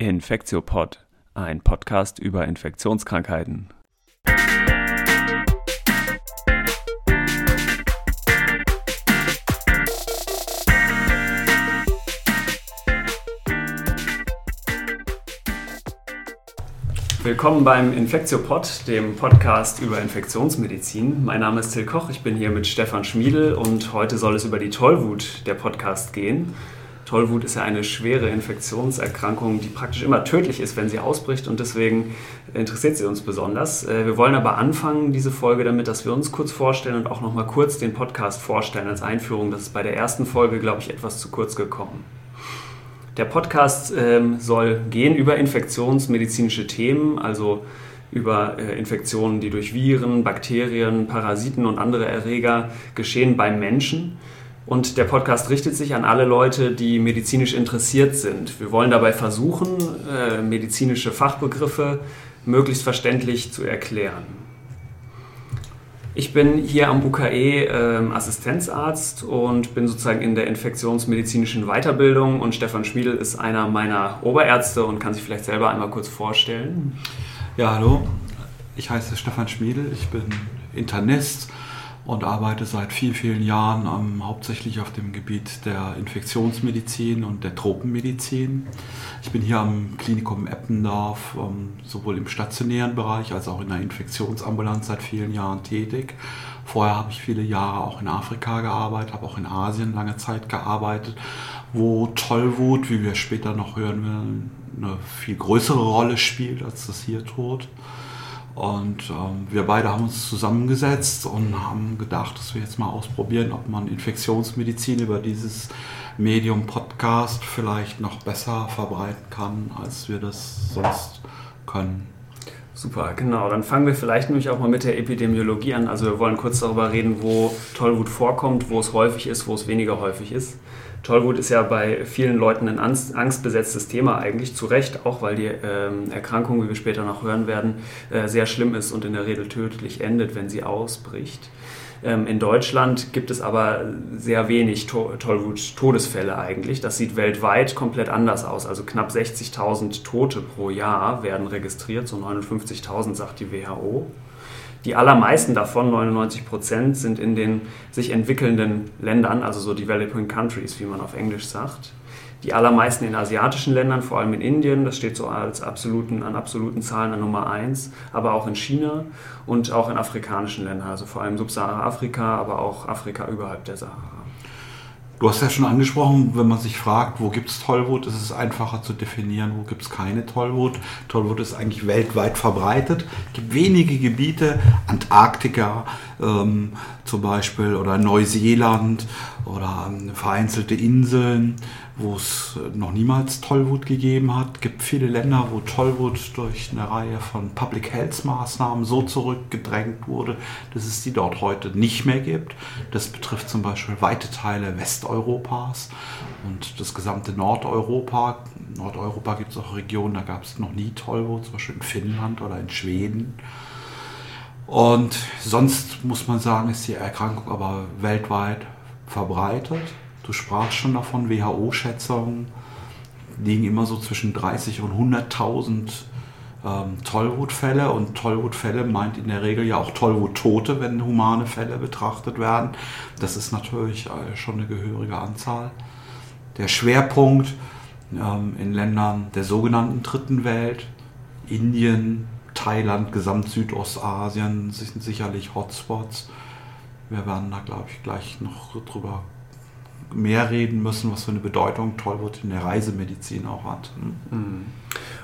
Infektiopod, ein Podcast über Infektionskrankheiten. Willkommen beim Infektiopod, dem Podcast über Infektionsmedizin. Mein Name ist Till Koch, ich bin hier mit Stefan Schmiedel und heute soll es über die Tollwut der Podcast gehen. Tollwut ist ja eine schwere Infektionserkrankung, die praktisch immer tödlich ist, wenn sie ausbricht und deswegen interessiert sie uns besonders. Äh, wir wollen aber anfangen, diese Folge damit, dass wir uns kurz vorstellen und auch nochmal kurz den Podcast vorstellen als Einführung. Das ist bei der ersten Folge, glaube ich, etwas zu kurz gekommen. Der Podcast ähm, soll gehen über infektionsmedizinische Themen, also über äh, Infektionen, die durch Viren, Bakterien, Parasiten und andere Erreger geschehen beim Menschen. Und der Podcast richtet sich an alle Leute, die medizinisch interessiert sind. Wir wollen dabei versuchen, äh, medizinische Fachbegriffe möglichst verständlich zu erklären. Ich bin hier am UKE äh, Assistenzarzt und bin sozusagen in der infektionsmedizinischen Weiterbildung und Stefan Schmiedel ist einer meiner Oberärzte und kann sich vielleicht selber einmal kurz vorstellen. Ja, hallo. Ich heiße Stefan Schmiedel, ich bin Internist und arbeite seit vielen, vielen Jahren ähm, hauptsächlich auf dem Gebiet der Infektionsmedizin und der Tropenmedizin. Ich bin hier am Klinikum Eppendorf ähm, sowohl im stationären Bereich als auch in der Infektionsambulanz seit vielen Jahren tätig. Vorher habe ich viele Jahre auch in Afrika gearbeitet, habe auch in Asien lange Zeit gearbeitet, wo Tollwut, wie wir später noch hören werden, eine viel größere Rolle spielt, als das hier tut. Und ähm, wir beide haben uns zusammengesetzt und haben gedacht, dass wir jetzt mal ausprobieren, ob man Infektionsmedizin über dieses Medium Podcast vielleicht noch besser verbreiten kann, als wir das sonst können. Super, genau. Dann fangen wir vielleicht nämlich auch mal mit der Epidemiologie an. Also wir wollen kurz darüber reden, wo Tollwut vorkommt, wo es häufig ist, wo es weniger häufig ist. Tollwut ist ja bei vielen Leuten ein angstbesetztes Thema eigentlich, zu Recht, auch weil die ähm, Erkrankung, wie wir später noch hören werden, äh, sehr schlimm ist und in der Regel tödlich endet, wenn sie ausbricht. Ähm, in Deutschland gibt es aber sehr wenig to Tollwut-Todesfälle eigentlich. Das sieht weltweit komplett anders aus. Also knapp 60.000 Tote pro Jahr werden registriert, so 59.000 sagt die WHO. Die allermeisten davon, 99 Prozent, sind in den sich entwickelnden Ländern, also so Developing Countries, wie man auf Englisch sagt. Die allermeisten in asiatischen Ländern, vor allem in Indien, das steht so als absoluten, an absoluten Zahlen an Nummer 1, aber auch in China und auch in afrikanischen Ländern, also vor allem Subsahara-Afrika, aber auch Afrika überhalb der Sahara. Du hast ja schon angesprochen, wenn man sich fragt, wo gibt es Tollwut, ist es einfacher zu definieren, wo gibt es keine Tollwut. Tollwut ist eigentlich weltweit verbreitet. Es gibt wenige Gebiete, Antarktika ähm, zum Beispiel oder Neuseeland oder ähm, vereinzelte Inseln, wo es noch niemals Tollwut gegeben hat. Es gibt viele Länder, wo Tollwut durch eine Reihe von Public Health Maßnahmen so zurückgedrängt wurde, dass es die dort heute nicht mehr gibt. Das betrifft zum Beispiel weite Teile Westeuropas und das gesamte Nordeuropa. In Nordeuropa gibt es auch Regionen, da gab es noch nie Tollwut, zum Beispiel in Finnland oder in Schweden. Und sonst muss man sagen, ist die Erkrankung aber weltweit verbreitet. Du sprachst schon davon, WHO-Schätzungen liegen immer so zwischen 30 und 100.000 ähm, Tollwutfälle und Tollwutfälle meint in der Regel ja auch Tollwuttote, wenn humane Fälle betrachtet werden. Das ist natürlich äh, schon eine gehörige Anzahl. Der Schwerpunkt ähm, in Ländern der sogenannten Dritten Welt, Indien, Thailand, gesamt Südostasien sind sicherlich Hotspots. Wir werden da, glaube ich, gleich noch drüber mehr reden müssen, was für eine Bedeutung Tollwut in der Reisemedizin auch hat. Mhm.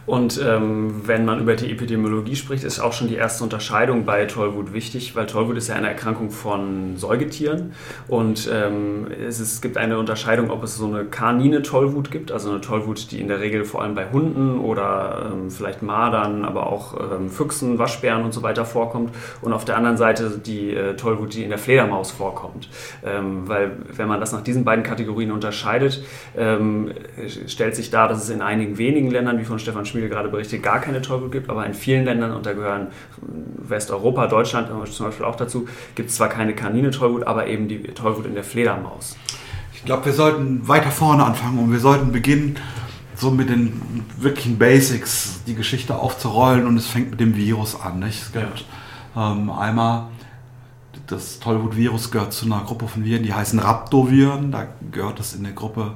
Und ähm, wenn man über die Epidemiologie spricht, ist auch schon die erste Unterscheidung bei Tollwut wichtig, weil Tollwut ist ja eine Erkrankung von Säugetieren und ähm, es, es, gibt eine Unterscheidung, ob es so eine kanine Tollwut gibt, also eine Tollwut, die in der Regel vor allem bei Hunden oder ähm, vielleicht Madern, aber auch ähm, Füchsen, Waschbären und so weiter vorkommt und auf der anderen Seite die äh, Tollwut, die in der Fledermaus vorkommt. Ähm, weil wenn man das nach diesen beiden Kategorien unterscheidet, ähm, stellt sich dar, dass es in einigen wenigen Ländern, wie von Stefan Schmidt Spiegel gerade berichtet, gar keine Tollwut gibt, aber in vielen Ländern, und da gehören Westeuropa, Deutschland zum Beispiel auch dazu, gibt es zwar keine Kanine-Tollwut, aber eben die Tollwut in der Fledermaus. Ich glaube, wir sollten weiter vorne anfangen und wir sollten beginnen so mit den wirklichen Basics die Geschichte aufzurollen und es fängt mit dem Virus an. Nicht? Es gibt ja. ähm, einmal das Tollwut-Virus gehört zu einer Gruppe von Viren, die heißen Rhabdoviren. Da gehört es in der Gruppe,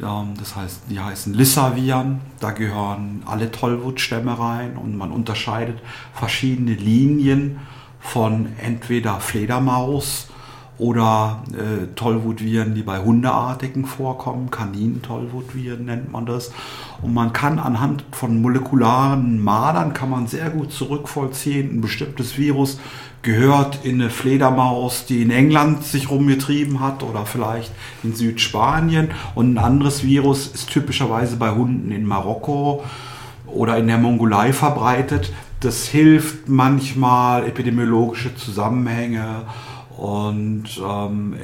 das heißt, die heißen Lissa-Viren. Da gehören alle Tollwut-Stämme rein und man unterscheidet verschiedene Linien von entweder Fledermaus oder äh, Tollwutviren, die bei Hundeartigen vorkommen. Kanin-Tollwutviren nennt man das. Und man kann anhand von molekularen Madern kann man sehr gut zurückvollziehen, ein bestimmtes Virus gehört in eine Fledermaus, die in England sich rumgetrieben hat oder vielleicht in Südspanien. Und ein anderes Virus ist typischerweise bei Hunden in Marokko oder in der Mongolei verbreitet. Das hilft manchmal, epidemiologische Zusammenhänge und ähm,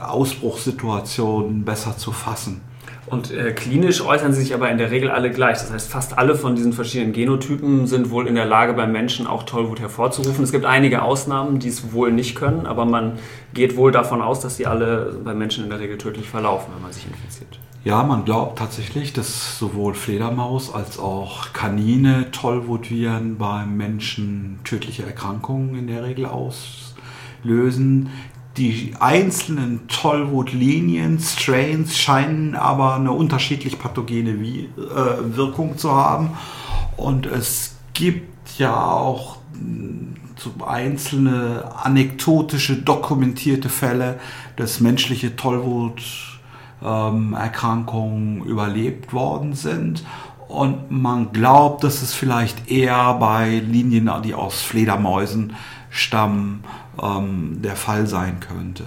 Ausbruchssituationen besser zu fassen. Und äh, klinisch äußern sie sich aber in der Regel alle gleich. Das heißt, fast alle von diesen verschiedenen Genotypen sind wohl in der Lage, beim Menschen auch Tollwut hervorzurufen. Es gibt einige Ausnahmen, die es wohl nicht können, aber man geht wohl davon aus, dass sie alle beim Menschen in der Regel tödlich verlaufen, wenn man sich infiziert. Ja, man glaubt tatsächlich, dass sowohl Fledermaus als auch Kanine Tollwutviren beim Menschen tödliche Erkrankungen in der Regel auslösen. Die einzelnen Tollwut-Linien, Strains scheinen aber eine unterschiedlich pathogene äh, Wirkung zu haben. Und es gibt ja auch so einzelne anekdotische, dokumentierte Fälle, dass menschliche Tollwut-Erkrankungen ähm, überlebt worden sind. Und man glaubt, dass es vielleicht eher bei Linien, die aus Fledermäusen stammen, ähm, der Fall sein könnte.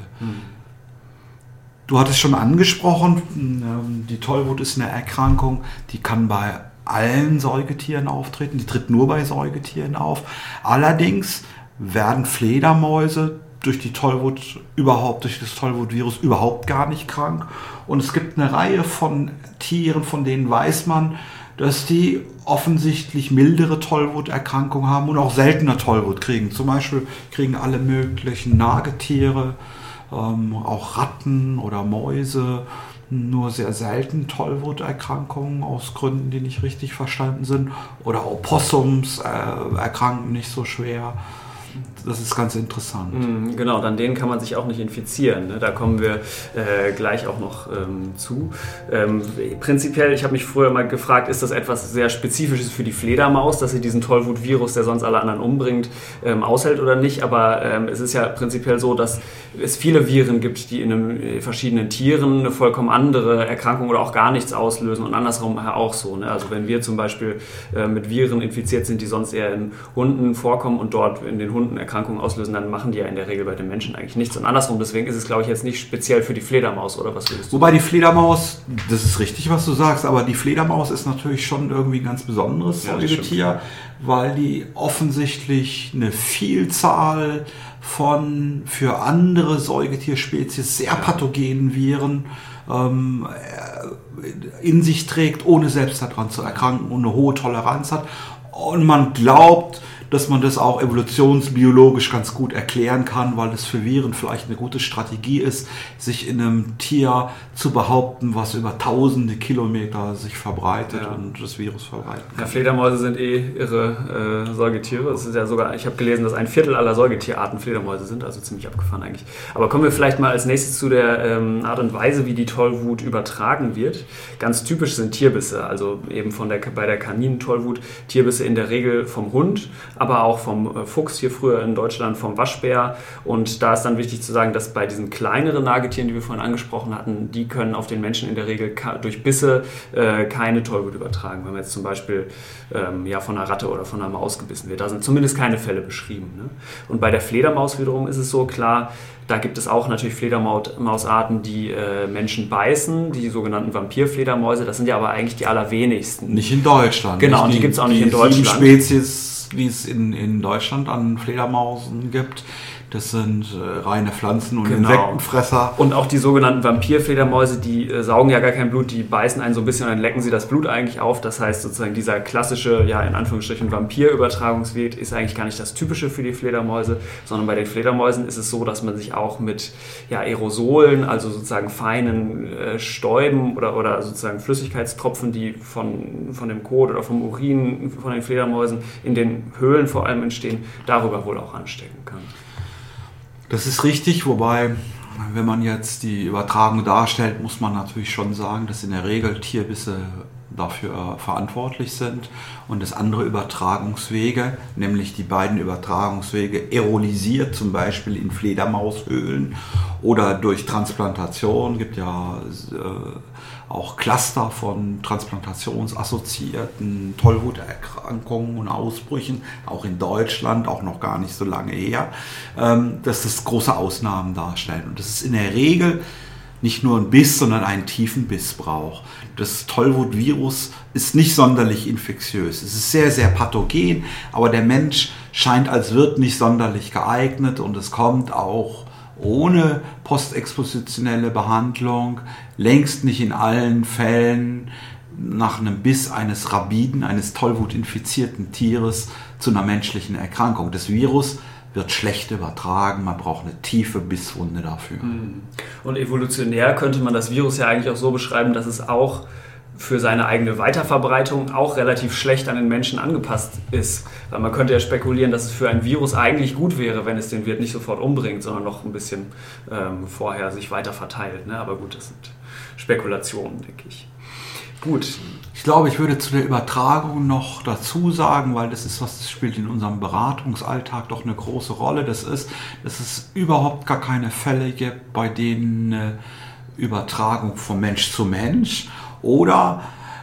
Du hattest schon angesprochen, ähm, die Tollwut ist eine Erkrankung, die kann bei allen Säugetieren auftreten, die tritt nur bei Säugetieren auf. Allerdings werden Fledermäuse durch die Tollwut überhaupt, durch das Tollwut-Virus überhaupt gar nicht krank. Und es gibt eine Reihe von Tieren, von denen weiß man, dass die offensichtlich mildere Tollwuterkrankungen haben und auch seltener Tollwut kriegen. Zum Beispiel kriegen alle möglichen Nagetiere, ähm, auch Ratten oder Mäuse, nur sehr selten Tollwuterkrankungen aus Gründen, die nicht richtig verstanden sind. Oder Opossums äh, erkranken nicht so schwer das ist ganz interessant. Mhm, genau, dann denen kann man sich auch nicht infizieren. Ne? Da kommen wir äh, gleich auch noch ähm, zu. Ähm, prinzipiell, ich habe mich früher mal gefragt, ist das etwas sehr Spezifisches für die Fledermaus, dass sie diesen Tollwut-Virus, der sonst alle anderen umbringt, ähm, aushält oder nicht? Aber ähm, es ist ja prinzipiell so, dass es viele Viren gibt, die in, einem, in, verschiedenen Tieren eine vollkommen andere Erkrankung oder auch gar nichts auslösen und andersrum auch so. Ne? Also wenn wir zum Beispiel äh, mit Viren infiziert sind, die sonst eher in Hunden vorkommen und dort in den Hunden erkranken, Erkrankungen auslösen, dann machen die ja in der Regel bei den Menschen eigentlich nichts. Und andersrum, deswegen ist es, glaube ich, jetzt nicht speziell für die Fledermaus, oder was würdest du Wobei die Fledermaus, das ist richtig, was du sagst, aber die Fledermaus ist natürlich schon irgendwie ein ganz besonderes ja, Säugetier, weil die offensichtlich eine Vielzahl von für andere Säugetierspezies sehr pathogenen Viren ähm, in sich trägt, ohne selbst daran zu erkranken und eine hohe Toleranz hat. Und man glaubt, dass man das auch evolutionsbiologisch ganz gut erklären kann, weil es für Viren vielleicht eine gute Strategie ist, sich in einem Tier zu behaupten, was über tausende Kilometer sich verbreitet ja. und das Virus verbreitet. Ja, Fledermäuse sind eh irre äh, Säugetiere. Es ist ja sogar, ich habe gelesen, dass ein Viertel aller Säugetierarten Fledermäuse sind, also ziemlich abgefahren eigentlich. Aber kommen wir vielleicht mal als nächstes zu der ähm, Art und Weise, wie die Tollwut übertragen wird. Ganz typisch sind Tierbisse, also eben von der, bei der Kaninen-Tollwut Tierbisse in der Regel vom Hund, aber auch vom äh, Fuchs hier früher in Deutschland, vom Waschbär. Und da ist dann wichtig zu sagen, dass bei diesen kleineren Nagetieren, die wir vorhin angesprochen hatten, die können auf den Menschen in der Regel durch Bisse äh, keine Tollwut übertragen. Wenn man jetzt zum Beispiel ähm, ja, von einer Ratte oder von einer Maus gebissen wird. Da sind zumindest keine Fälle beschrieben. Ne? Und bei der Fledermaus wiederum ist es so klar, da gibt es auch natürlich Fledermausarten, die äh, Menschen beißen, die sogenannten Vampirfledermäuse. Das sind ja aber eigentlich die allerwenigsten. Nicht in Deutschland. Genau, und die, die gibt es auch nicht in Deutschland. Spezies, wie es in, in Deutschland an Fledermausen gibt, Das sind äh, reine Pflanzen- und genau. Insektenfresser. Und auch die sogenannten Vampirfledermäuse, die äh, saugen ja gar kein Blut, die beißen einen so ein bisschen und dann lecken sie das Blut eigentlich auf. Das heißt sozusagen dieser klassische, ja in Anführungsstrichen Vampirübertragungsweg ist eigentlich gar nicht das Typische für die Fledermäuse, sondern bei den Fledermäusen ist es so, dass man sich auch mit ja, Aerosolen, also sozusagen feinen äh, Stäuben oder, oder sozusagen Flüssigkeitstropfen, die von, von dem Kot oder vom Urin von den Fledermäusen in den Höhlen vor allem entstehen, darüber wohl auch anstecken kann. Das ist richtig, wobei, wenn man jetzt die Übertragung darstellt, muss man natürlich schon sagen, dass in der Regel Tierbisse dafür verantwortlich sind und das andere Übertragungswege, nämlich die beiden Übertragungswege aerolisiert, zum Beispiel in Fledermaushöhlen oder durch Transplantation, gibt ja äh, auch Cluster von transplantationsassoziierten Tollwuterkrankungen und Ausbrüchen, auch in Deutschland, auch noch gar nicht so lange her, ähm, dass das große Ausnahmen darstellen. Und das ist in der Regel nicht nur ein Biss, sondern einen tiefen Biss braucht. Das Tollwut-Virus ist nicht sonderlich infektiös. Es ist sehr, sehr pathogen, aber der Mensch scheint als Wirt nicht sonderlich geeignet und es kommt auch ohne postexpositionelle Behandlung, längst nicht in allen Fällen nach einem Biss eines Rabiden, eines Tollwut-infizierten Tieres zu einer menschlichen Erkrankung. Das Virus wird schlecht übertragen, man braucht eine tiefe Bisswunde dafür. Hm. Und evolutionär könnte man das Virus ja eigentlich auch so beschreiben, dass es auch für seine eigene Weiterverbreitung auch relativ schlecht an den Menschen angepasst ist. Weil man könnte ja spekulieren, dass es für ein Virus eigentlich gut wäre, wenn es den Wirt nicht sofort umbringt, sondern noch ein bisschen ähm, vorher sich weiter verteilt. Ne? Aber gut, das sind Spekulationen, denke ich. Gut. Ich glaube, ich würde zu der Übertragung noch dazu sagen, weil das ist was, das spielt in unserem Beratungsalltag doch eine große Rolle. Das ist, dass es überhaupt gar keine Fälle gibt, bei denen eine Übertragung von Mensch zu Mensch oder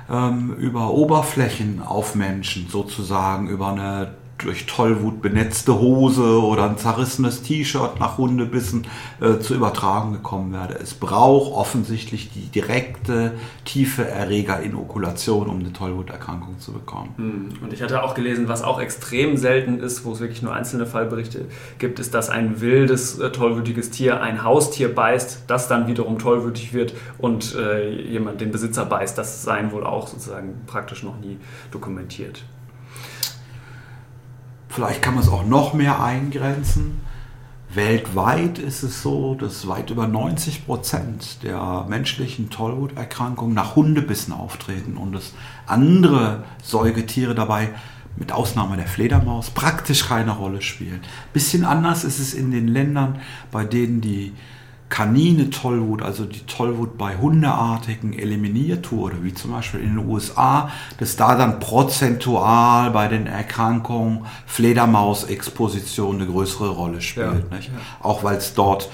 ähm, über Oberflächen auf Menschen sozusagen, über eine durch Tollwut benetzte Hose oder ein zerrissenes T-Shirt nach Hundebissen äh, zu übertragen gekommen werde. Es braucht offensichtlich die direkte, tiefe Erregerinokulation, um eine Tollwuterkrankung zu bekommen. Hm. Und ich hatte auch gelesen, was auch extrem selten ist, wo es wirklich nur einzelne Fallberichte gibt, ist, dass ein wildes, äh, tollwütiges Tier ein Haustier beißt, das dann wiederum tollwütig wird und äh, jemand den Besitzer beißt. Das seien wohl auch sozusagen praktisch noch nie dokumentiert. Vielleicht kann man es auch noch mehr eingrenzen. Weltweit ist es so, dass weit über 90 Prozent der menschlichen Tollwuterkrankungen nach Hundebissen auftreten und dass andere Säugetiere dabei, mit Ausnahme der Fledermaus, praktisch keine Rolle spielen. Bisschen anders ist es in den Ländern, bei denen die Kanine Tollwut, also die Tollwut bei Hundeartigen eliminiert wurde, wie zum Beispiel in den USA, dass da dann prozentual bei den Erkrankungen Fledermausexposition eine größere Rolle spielt. Ja. Auch weil es dort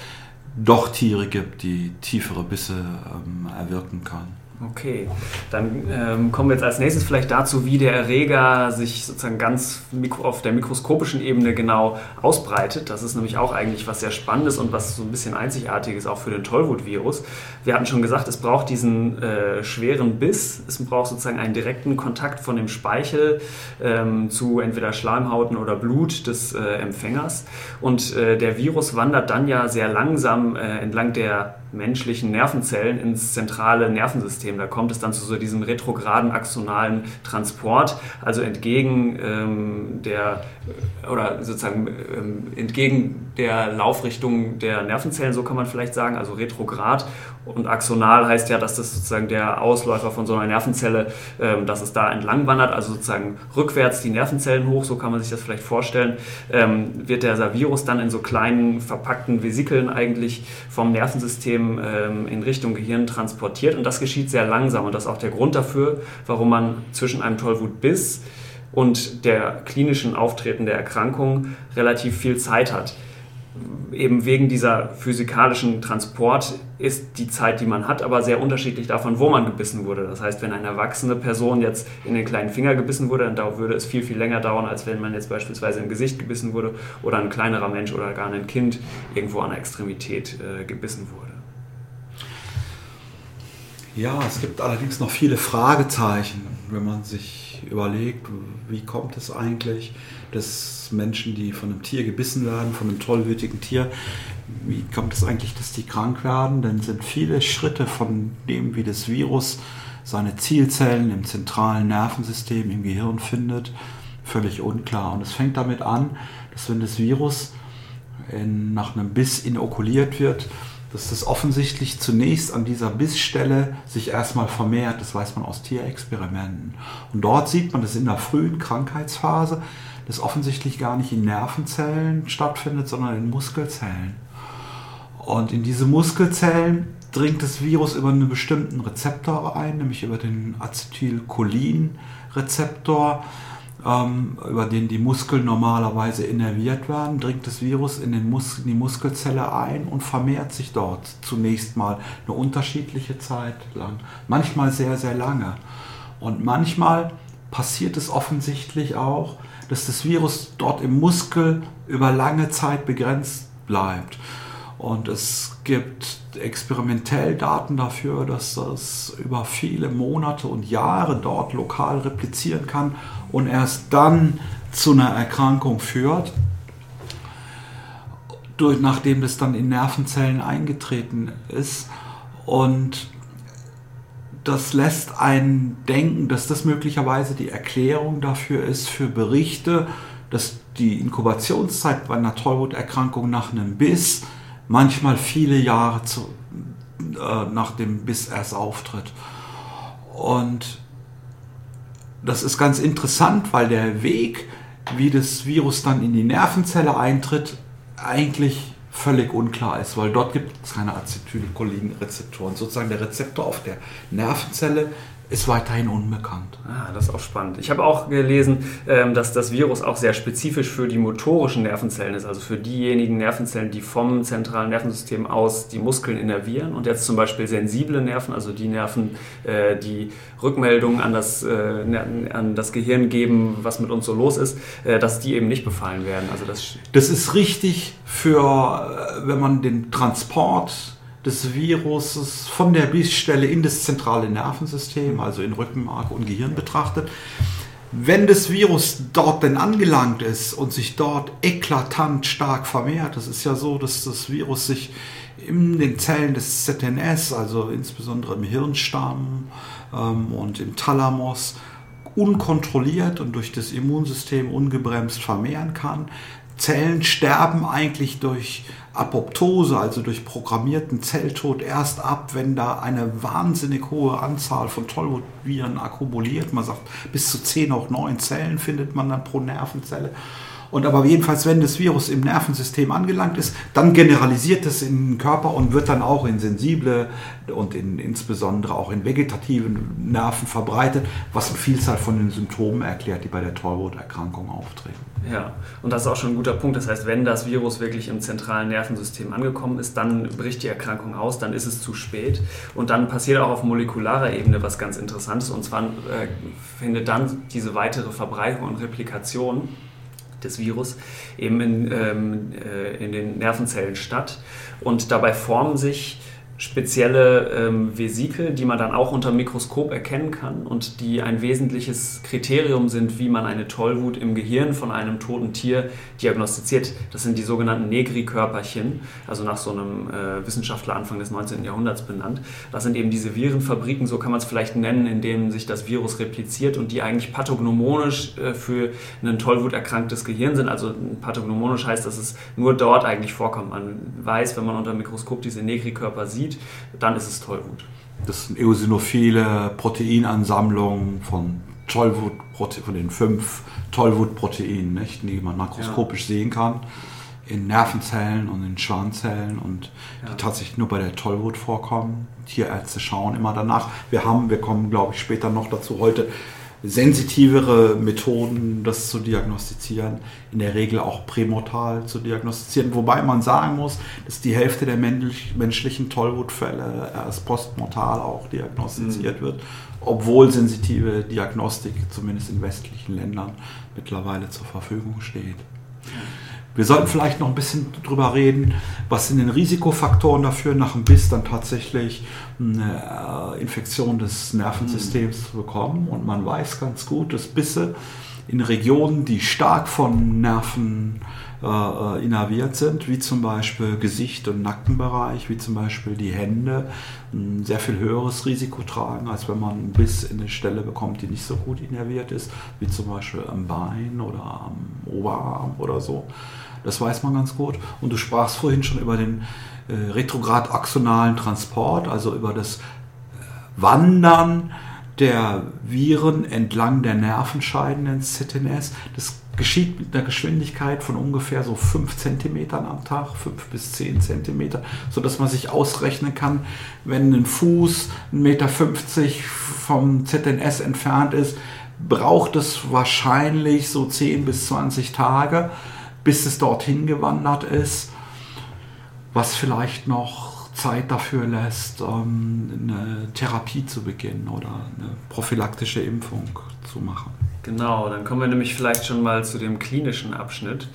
doch Tiere gibt, die tiefere Bisse ähm, erwirken können. Okay, dann ähm, kommen wir jetzt als nächstes vielleicht dazu, wie der Erreger sich sozusagen ganz auf der mikroskopischen Ebene genau ausbreitet. Das ist nämlich auch eigentlich was sehr Spannendes und was so ein bisschen Einzigartiges auch für den Tollwut-Virus. Wir hatten schon gesagt, es braucht diesen äh, schweren Biss, es braucht sozusagen einen direkten Kontakt von dem Speichel ähm, zu entweder Schleimhauten oder Blut des äh, Empfängers. Und äh, der Virus wandert dann ja sehr langsam äh, entlang der menschlichen Nervenzellen ins zentrale Nervensystem. Da kommt es dann zu so diesem retrograden axonalen Transport, also entgegen ähm, der oder sozusagen ähm, entgegen der Laufrichtung der Nervenzellen, so kann man vielleicht sagen, also retrograd und axonal heißt ja, dass das sozusagen der Ausläufer von so einer Nervenzelle, ähm, dass es da entlang wandert, also sozusagen rückwärts die Nervenzellen hoch, so kann man sich das vielleicht vorstellen, ähm, wird der Virus dann in so kleinen verpackten Vesikeln eigentlich vom Nervensystem ähm, in Richtung Gehirn transportiert. Und das geschieht sehr langsam. Und das ist auch der Grund dafür, warum man zwischen einem Tollwutbiss und der klinischen Auftreten der Erkrankung relativ viel Zeit hat eben wegen dieser physikalischen Transport ist die Zeit, die man hat, aber sehr unterschiedlich davon, wo man gebissen wurde. Das heißt, wenn eine erwachsene Person jetzt in den kleinen Finger gebissen wurde, dann würde es viel, viel länger dauern, als wenn man jetzt beispielsweise im Gesicht gebissen wurde oder ein kleinerer Mensch oder gar ein Kind irgendwo an der Extremität äh, gebissen wurde. Ja, es gibt allerdings noch viele Fragezeichen, wenn man sich überlegt, wie kommt es eigentlich, dass Menschen, die von einem Tier gebissen werden, von einem tollwütigen Tier, wie kommt es eigentlich, dass die krank werden? Denn sind viele Schritte von dem, wie das Virus seine Zielzellen im zentralen Nervensystem im Gehirn findet, völlig unklar. Und es fängt damit an, dass wenn das Virus in, nach einem Biss inokuliert wird, dass das offensichtlich zunächst an dieser Bissstelle sich erstmal vermehrt. Das weiß man aus Tierexperimenten. Und dort sieht man das in der frühen Krankheitsphase, das offensichtlich gar nicht in Nervenzellen stattfindet, sondern in Muskelzellen. Und in diese Muskelzellen dringt das Virus über einen bestimmten Rezeptor ein, nämlich über den Acetylcholin-Rezeptor ähm, über den die Muskeln normalerweise innerviert werden, dringt das Virus in, den Mus in die Muskelzelle ein und vermehrt sich dort zunächst mal eine unterschiedliche Zeit lang, manchmal sehr, sehr lange. Und manchmal passiert es offensichtlich auch, dass das Virus dort im Muskel über lange Zeit begrenzt bleibt. Und es gibt experimentell Daten dafür, dass das über viele Monate und Jahre dort lokal replizieren kann und erst dann zu einer Erkrankung führt, durch, nachdem das dann in Nervenzellen eingetreten ist. Und das lässt einen denken, dass das möglicherweise die Erklärung dafür ist für Berichte, dass die Inkubationszeit bei einer Tollwuterkrankung nach einem Biss manchmal viele Jahre zu, äh, nach dem Biss erst auftritt. Und das ist ganz interessant, weil der Weg, wie das Virus dann in die Nervenzelle eintritt, eigentlich völlig unklar ist, weil dort gibt es keine Acetylcholin-Rezeptoren. Sozusagen der Rezeptor auf der Nervenzelle ist weiterhin unbekannt. Ah, das ist auch spannend. Ich habe auch gelesen, ähm, dass das Virus auch sehr spezifisch für die motorischen Nervenzellen ist, also für diejenigen Nervenzellen, die vom zentralen Nervensystem aus die Muskeln innervieren und jetzt zum Beispiel sensible Nerven, also die Nerven, äh, die Rückmeldungen an das, äh, an das Gehirn geben, was mit uns so los ist, äh, dass die eben nicht befallen werden. Also das, das ist richtig für, wenn man den Transport des Viruses von der Bissstelle in das zentrale Nervensystem, also in Rückenmark und Gehirn betrachtet. Wenn das Virus dort denn angelangt ist und sich dort eklatant stark vermehrt, das ist ja so, dass das Virus sich in den Zellen des ZNS, also insbesondere im Hirnstamm ähm, und im Thalamus, unkontrolliert und durch das Immunsystem ungebremst vermehren kann. Zellen sterben eigentlich durch Apoptose, also durch programmierten Zelltod, erst ab, wenn da eine wahnsinnig hohe Anzahl von Tollwutviren akkumuliert. Man sagt, bis zu 10 auch 9 Zellen findet man dann pro Nervenzelle. Und aber jedenfalls, wenn das Virus im Nervensystem angelangt ist, dann generalisiert es in den Körper und wird dann auch in sensible und in, insbesondere auch in vegetativen Nerven verbreitet, was eine Vielzahl von den Symptomen erklärt, die bei der Tollwuterkrankung auftreten. Ja, und das ist auch schon ein guter Punkt. Das heißt, wenn das Virus wirklich im zentralen Nervensystem angekommen ist, dann bricht die Erkrankung aus, dann ist es zu spät. Und dann passiert auch auf molekularer Ebene was ganz Interessantes. Und zwar äh, findet dann diese weitere Verbreitung und Replikation des Virus eben in, ähm, äh, in den Nervenzellen statt. Und dabei formen sich spezielle ähm, Vesikel, die man dann auch unter Mikroskop erkennen kann und die ein wesentliches Kriterium sind, wie man eine Tollwut im Gehirn von einem toten Tier diagnostiziert. Das sind die sogenannten Negri-Körperchen, also nach so einem äh, Wissenschaftler Anfang des 19. Jahrhunderts benannt. Das sind eben diese Virenfabriken, so kann man es vielleicht nennen, in denen sich das Virus repliziert und die eigentlich pathognomonisch äh, für ein Tollwut-erkranktes Gehirn sind. Also pathognomonisch heißt, dass es nur dort eigentlich vorkommt. Man weiß, wenn man unter Mikroskop diese Negri-Körper sieht, sieht, dann ist es Tollwut. Das sind eosinophile Proteinansammlungen von Tollwut, von den fünf Tollwutproteinen, die man makroskopisch ja. sehen kann in Nervenzellen und in Schwanzellen und ja. die tatsächlich nur bei der Tollwut vorkommen. Tierärzte schauen immer danach. Wir haben, wir kommen glaube ich später noch dazu heute, sensitivere Methoden, das zu diagnostizieren, in der Regel auch prämortal zu diagnostizieren, wobei man sagen muss, dass die Hälfte der menschlichen Tollwutfälle erst postmortal auch diagnostiziert mhm. wird, obwohl sensitive Diagnostik zumindest in westlichen Ländern mittlerweile zur Verfügung steht. Wir sollten vielleicht noch ein bisschen drüber reden, was sind denn Risikofaktoren dafür, nach dem Biss dann tatsächlich eine äh, Infektion des Nervensystems zu bekommen. Und man weiß ganz gut, dass Bisse in Regionen, die stark von Nerven äh, innerviert sind, wie zum Beispiel Gesicht- und Nackenbereich, wie zum Beispiel die Hände, ein sehr viel höheres Risiko tragen, als wenn man einen Biss in eine Stelle bekommt, die nicht so gut innerviert ist, wie zum Beispiel am Bein oder am Oberarm oder so. Das weiß man ganz gut. Und du sprachst vorhin schon über den äh, retrograd-axonalen Transport, also über das äh, Wandern der Viren entlang der Nervenscheiden ins ZNS. Das geschieht mit einer Geschwindigkeit von ungefähr so 5 cm am Tag, 5 bis 10 cm, sodass man sich ausrechnen kann, wenn ein Fuß 1,50 Meter vom ZNS entfernt ist, braucht es wahrscheinlich so 10 bis 20 Tage, bis es dorthin gewandert ist, was vielleicht noch Zeit dafür lässt, ähm, eine Therapie zu beginnen oder eine prophylaktische Impfung zu machen. Genau, dann kommen wir nämlich vielleicht schon mal zu dem klinischen Abschnitt.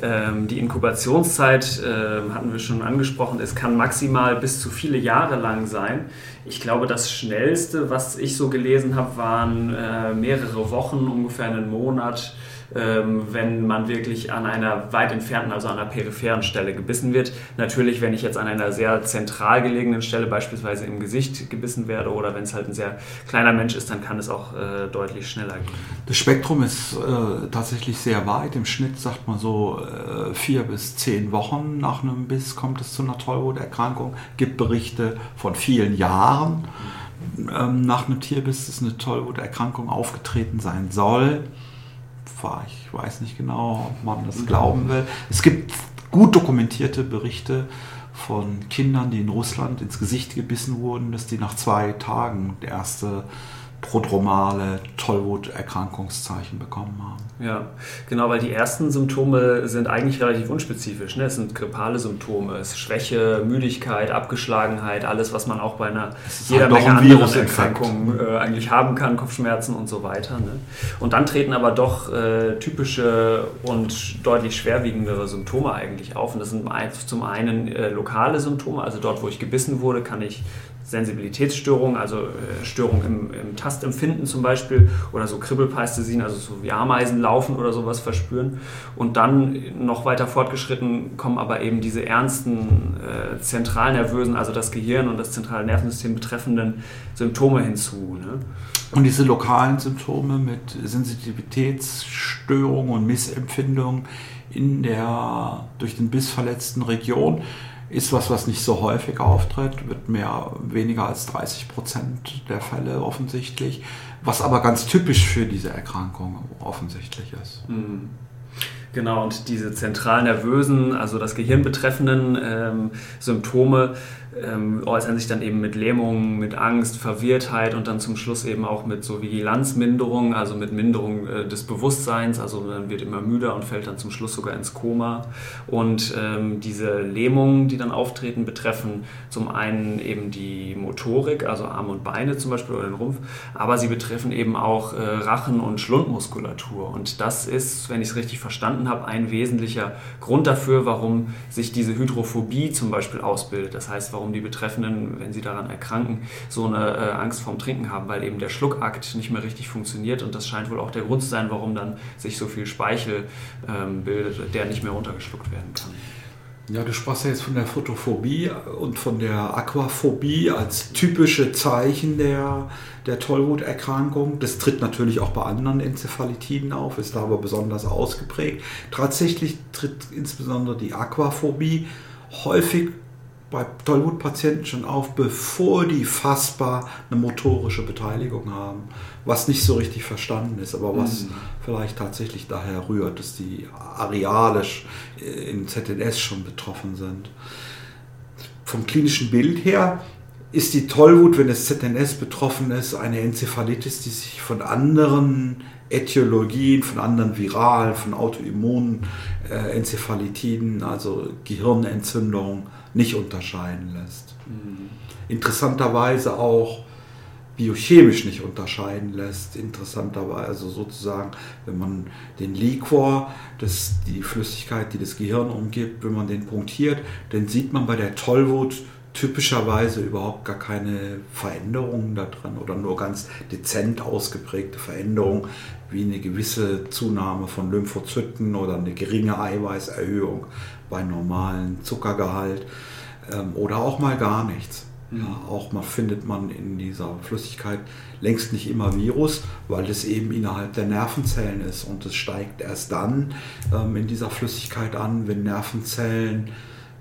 Ähm, die Inkubationszeit äh, hatten wir schon angesprochen. Es kann maximal bis zu viele Jahre lang sein. Ich glaube, das schnellste, was ich so gelesen habe, waren äh, mehrere Wochen, ungefähr einen Monat ähm, wenn man wirklich an einer weit entfernten, also an einer peripheren Stelle gebissen wird. Natürlich, wenn ich jetzt an einer sehr zentral gelegenen Stelle, beispielsweise im Gesicht, gebissen werde oder wenn es halt ein sehr kleiner Mensch ist, dann kann es auch äh, deutlich schneller gehen. Das Spektrum ist äh, tatsächlich sehr weit. Im Schnitt sagt man so äh, vier bis zehn Wochen nach einem Biss kommt es zu einer Tollwuterkrankung. Gibt Berichte von vielen Jahren. Ähm, nach einem Tierbiss ist eine Tollwuterkrankung aufgetreten sein soll Ich weiß nicht genau, ob man das glauben will. Es gibt gut dokumentierte Berichte von Kindern, die in Russland ins Gesicht gebissen wurden, dass die nach zwei Tagen der erste prodromale Tollwut-Erkrankungszeichen bekommen haben. Ja, genau, weil die ersten Symptome sind eigentlich relativ unspezifisch. Ne? Es sind grippale Symptome, es ist Schwäche, Müdigkeit, Abgeschlagenheit, alles, was man auch bei einer jeder halt Menge anderen Erkrankungen äh, eigentlich haben kann, Kopfschmerzen und so weiter. Ne? Und dann treten aber doch äh, typische und deutlich schwerwiegendere Symptome eigentlich auf. Und das sind zum einen äh, lokale Symptome, also dort, wo ich gebissen wurde, kann ich Sensibilitätsstörungen, also äh, Störungen im, im, Tastempfinden zum Beispiel oder so Kribbelpaisthesien, also so wie Ameisen laufen oder sowas verspüren. Und dann noch weiter fortgeschritten kommen aber eben diese ernsten äh, zentralnervösen, also das Gehirn und das zentrale Nervensystem betreffenden Symptome hinzu. Ne? Und diese lokalen Symptome mit Sensitivitätsstörungen und Missempfindungen in der durch den Biss verletzten Region, ist was, was nicht so häufig auftritt, wird mehr, weniger als 30 Prozent der Fälle offensichtlich, was aber ganz typisch für diese Erkrankung offensichtlich ist. Mhm. Genau, und diese zentral nervösen, also das Gehirn betreffenden ähm, Symptome ähm, äußern sich dann eben mit Lähmungen, mit Angst, Verwirrtheit und dann zum Schluss eben auch mit so Vigilanzminderung, also mit Minderung äh, des Bewusstseins. Also man wird immer müder und fällt dann zum Schluss sogar ins Koma. Und ähm, diese Lähmungen, die dann auftreten, betreffen zum einen eben die Motorik, also Arme und Beine zum Beispiel oder den Rumpf, aber sie betreffen eben auch äh, Rachen- und Schlundmuskulatur. Und das ist, wenn ich es richtig verstanden habe, ein wesentlicher Grund dafür, warum sich diese Hydrophobie zum Beispiel ausbildet. Das heißt, warum die Betreffenden, wenn sie daran erkranken, so eine äh, Angst vorm Trinken haben, weil eben der Schluckakt nicht mehr richtig funktioniert und das scheint wohl auch der Grund zu sein, warum dann sich so viel Speichel ähm, bildet, der nicht mehr runtergeschluckt werden kann. Ja, du sprachst ja jetzt von der Photophobie und von der Aquaphobie als typische Zeichen der, der Tollwuterkrankung. Das tritt natürlich auch bei anderen Enzephalitiden auf, ist da aber besonders ausgeprägt. Tatsächlich tritt insbesondere die Aquaphobie häufig bei Tollwutpatienten schon auf, bevor die fassbar eine motorische Beteiligung haben, was nicht so richtig verstanden ist, aber was mhm. vielleicht tatsächlich daher rührt, dass die arealisch äh, im ZNS schon betroffen sind. Vom klinischen Bild her ist die Tollwut, wenn das ZNS betroffen ist, eine Enzephalitis, die sich von anderen Äthiologien, von anderen viralen, von autoimmunen äh, Enzephalitiden, also Gehirnentzündungen, nicht unterscheiden lässt. Mhm. Interessanterweise auch biochemisch nicht unterscheiden lässt. Interessanterweise also sozusagen, wenn man den Liquor, das, die Flüssigkeit, die das Gehirn umgibt, wenn man den punktiert, dann sieht man bei der Tollwut typischerweise überhaupt gar keine Veränderungen da drin oder nur ganz dezent ausgeprägte Veränderungen wie eine gewisse Zunahme von Lymphozyten oder eine geringe Eiweißerhöhung bei normalen Zuckergehalt ähm, oder auch mal gar nichts. Mhm. Ja, auch mal findet man in dieser Flüssigkeit längst nicht immer Virus, weil es eben innerhalb der Nervenzellen ist und es steigt erst dann ähm, in dieser Flüssigkeit an, wenn Nervenzellen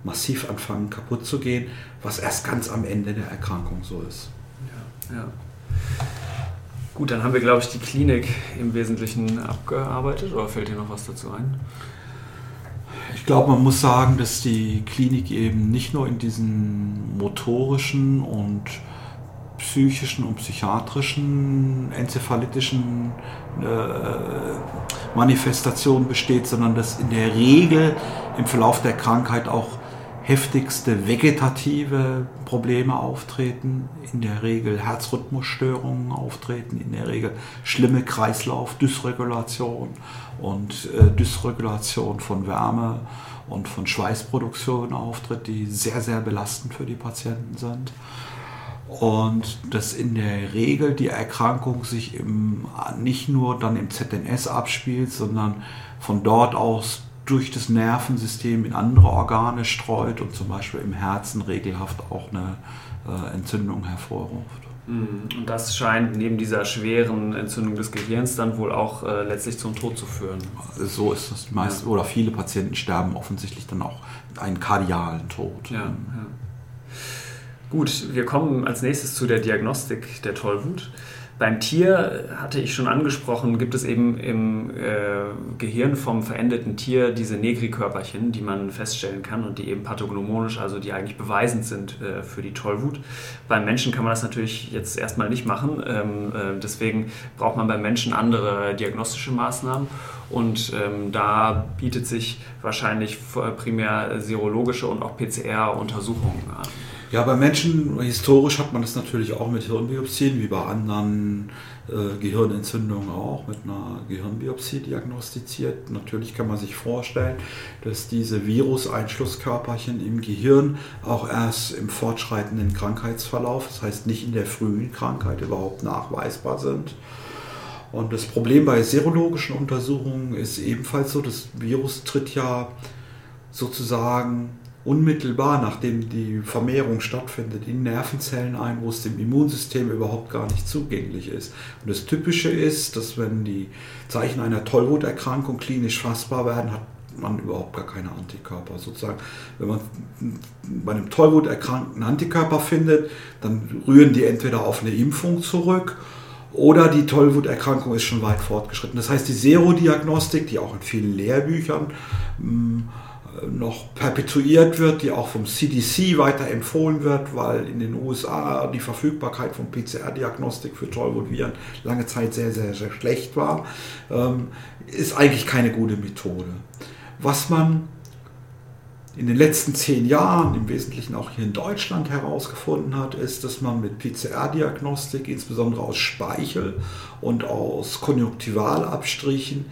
massiv anfangen kaputt zu gehen, was erst ganz am Ende der Erkrankung so ist. Ja, ja. Gut, dann haben wir, glaube ich, die Klinik im Wesentlichen abgearbeitet oder fällt dir noch was dazu ein? Ich glaube, man muss sagen, dass die Klinik eben nicht nur in diesen motorischen und psychischen und psychiatrischen, enzephalitischen äh, Manifestationen besteht, sondern dass in der Regel im Verlauf der Krankheit auch heftigste vegetative Probleme auftreten, in der Regel Herzrhythmusstörungen auftreten, in der Regel schlimme Kreislaufdysregulation und äh, Dysregulation von Wärme und von Schweißproduktion auftritt, die sehr, sehr belastend für die Patienten sind. Und dass in der Regel die Erkrankung sich im, nicht nur dann im ZNS abspielt, sondern von dort aus durch das Nervensystem in andere Organe streut und zum Beispiel im Herzen regelhaft auch eine äh, Entzündung hervorruft. Mhm. Und das scheint neben dieser schweren Entzündung des Gehirns dann wohl auch äh, letztlich zum Tod zu führen. So ist es meist, ja. oder viele Patienten sterben offensichtlich dann auch einen kardialen Tod. Ja, ja. Gut, wir kommen als nächstes zu der Diagnostik der Tollwut. Beim Tier hatte ich schon angesprochen, gibt es eben im äh, Gehirn vom verendeten Tier diese Negri-Körperchen, die man feststellen kann und die eben pathognomonisch, also die eigentlich beweisend sind äh, für die Tollwut. Beim Menschen kann man das natürlich jetzt erstmal nicht machen. Ähm, äh, deswegen braucht man beim Menschen andere diagnostische Maßnahmen. Und ähm, da bietet sich wahrscheinlich primär serologische und auch PCR-Untersuchungen an. Ja, bei Menschen, historisch hat man das natürlich auch mit Hirnbiopsien, wie bei anderen äh, Gehirnentzündungen auch, mit einer Gehirnbiopsie diagnostiziert. Natürlich kann man sich vorstellen, dass diese Viruseinschlusskörperchen im Gehirn auch erst im fortschreitenden Krankheitsverlauf, das heißt nicht in der frühen Krankheit überhaupt nachweisbar sind. Und das Problem bei serologischen Untersuchungen ist ebenfalls so, das Virus tritt ja sozusagen unmittelbar nachdem die Vermehrung stattfindet, in Nervenzellen ein, wo es dem Immunsystem überhaupt gar nicht zugänglich ist. Und das Typische ist, dass wenn die Zeichen einer Tollwuterkrankung klinisch fassbar werden, hat man überhaupt gar keine Antikörper. Sozusagen, wenn man bei einem Tollwuterkrankten Antikörper findet, dann rühren die entweder auf eine Impfung zurück oder die Tollwuterkrankung ist schon weit fortgeschritten. Das heißt, die Serodiagnostik, die auch in vielen Lehrbüchern mh, noch perpetuiert wird, die auch vom CDC weiter empfohlen wird, weil in den USA die Verfügbarkeit von PCR-Diagnostik für Tollwutviren lange Zeit sehr, sehr, sehr schlecht war, ähm, ist eigentlich keine gute Methode. Was man in den letzten zehn Jahren, im Wesentlichen auch hier in Deutschland herausgefunden hat, ist, dass man mit PCR-Diagnostik, insbesondere aus Speichel und aus Konjunktivalabstrichen,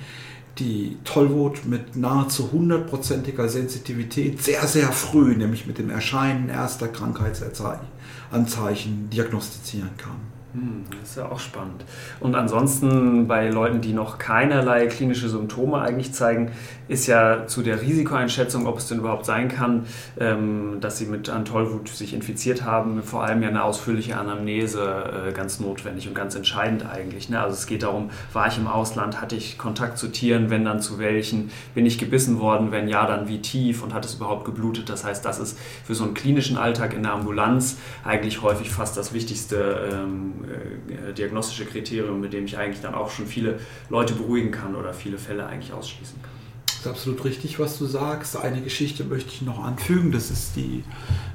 die Tollwut mit nahezu hundertprozentiger Sensitivität sehr, sehr früh, nämlich mit dem Erscheinen erster Krankheitsanzeichen, diagnostizieren kann. Hm, das ist ja auch spannend. Und ansonsten bei Leuten, die noch keinerlei klinische Symptome eigentlich zeigen, ist ja zu der Risikoeinschätzung, ob es denn überhaupt sein kann, ähm, dass sie mit Antollwut sich infiziert haben, vor allem ja eine ausführliche Anamnese äh, ganz notwendig und ganz entscheidend eigentlich. Ne? Also es geht darum, war ich im Ausland, hatte ich Kontakt zu Tieren, wenn dann zu welchen, bin ich gebissen worden, wenn ja, dann wie tief und hat es überhaupt geblutet. Das heißt, das ist für so einen klinischen Alltag in der Ambulanz eigentlich häufig fast das wichtigste ähm, äh, diagnostische Kriterium, mit dem ich eigentlich dann auch schon viele Leute beruhigen kann oder viele Fälle eigentlich ausschließen kann. Das ist absolut richtig, was du sagst. Eine Geschichte möchte ich noch anfügen. Das ist die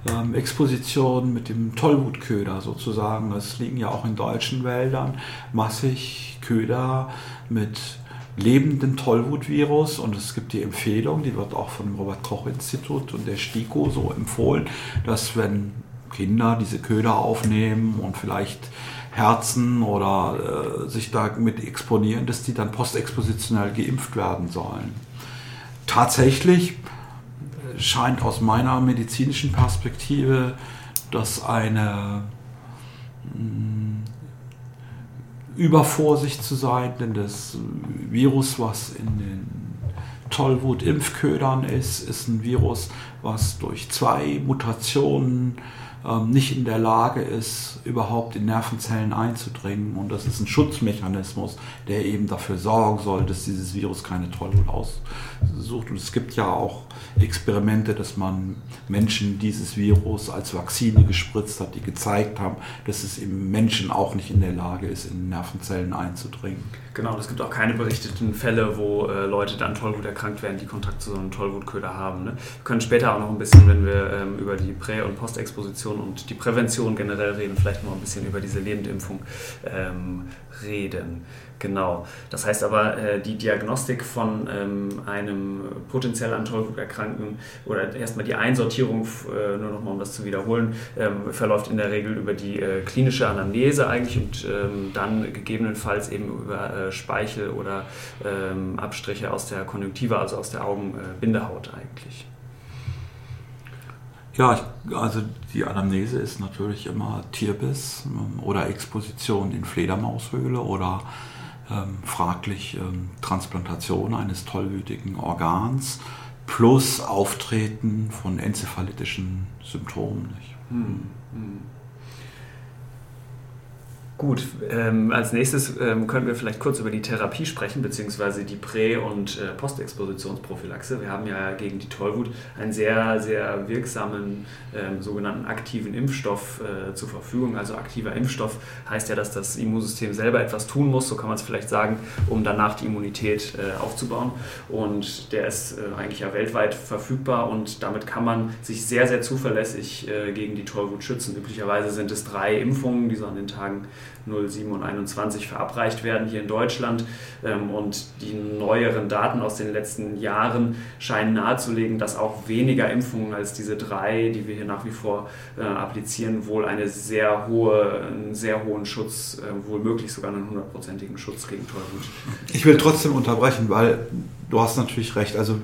ähm, Exposition mit dem Tollwutköder sozusagen. Es liegen ja auch in deutschen Wäldern massig Köder mit lebenden Tollwutvirus und es gibt die Empfehlung, die wird auch von dem Robert Koch Institut und der STIKO so empfohlen, dass wenn Kinder diese Köder aufnehmen und vielleicht Herzen oder äh, sich damit exponieren, dass die dann postexpositionell geimpft werden sollen. Tatsächlich scheint aus meiner medizinischen Perspektive dass eine mh, Übervorsicht zu sein, denn das Virus, was in den Tollwut-Impfködern ist, ist ein Virus, was durch zwei Mutationen ähm, nicht in der Lage ist, überhaupt in Nervenzellen einzudringen. Und das ist ein Schutzmechanismus, der eben dafür sorgen soll, dass dieses Virus keine Tollwut aussucht. Und es gibt ja auch Experimente, dass man Menschen dieses Virus als Vakzine gespritzt hat, die gezeigt haben, dass es im Menschen auch nicht in der Lage ist, in Nervenzellen einzudringen. Genau, es gibt auch keine berichteten Fälle, wo äh, Leute dann Tollwut erkrankt werden, die Kontakt zu so einem Tollwutköder haben. Ne? Wir können später auch noch ein bisschen, wenn wir ähm, über die Prä- und Postexposition und die Prävention generell reden, vielleicht noch ein bisschen über diese Lebendimpfung ähm, reden. Genau. Das heißt aber, äh, die Diagnostik von ähm, einem potenziell an Tollwut erkrankten oder erstmal die Einsortierung, äh, nur nochmal um das zu wiederholen, ähm, verläuft in der Regel über die äh, klinische Anamnese eigentlich und ähm, dann gegebenenfalls eben über Speichel oder Abstriche aus der Konjunktiva, also aus der Augenbindehaut eigentlich. Ja, also die Anamnese ist natürlich immer Tierbiss oder Exposition in Fledermaushöhle oder ähm, fraglich ähm, Transplantation eines tollwütigen Organs plus Auftreten von enzephalitischen Symptomen. Hm, hm. Gut, ähm, als nächstes ähm, können wir vielleicht kurz über die Therapie sprechen, beziehungsweise die Prä- und äh, Postexpositionsprophylaxe. Wir haben ja gegen die Tollwut einen sehr, sehr wirksamen ähm, sogenannten aktiven Impfstoff äh, zur Verfügung. Also aktiver Impfstoff heißt ja, dass das Immunsystem selber etwas tun muss, so kann man es vielleicht sagen, um danach die Immunität äh, aufzubauen. Und der ist äh, eigentlich ja weltweit verfügbar und damit kann man sich sehr, sehr zuverlässig äh, gegen die Tollwut schützen. Üblicherweise sind es drei Impfungen, die so an den Tagen 07 und 21 verabreicht werden hier in Deutschland. Ähm, und die neueren Daten aus den letzten Jahren scheinen nahezulegen, dass auch weniger Impfungen als diese drei, die wir hier nach wie vor äh, applizieren, wohl eine sehr hohe, einen sehr hohen Schutz, äh, wohl möglich sogar einen hundertprozentigen Schutz gegen Tollwut. Ich will trotzdem unterbrechen, weil du hast natürlich recht. Also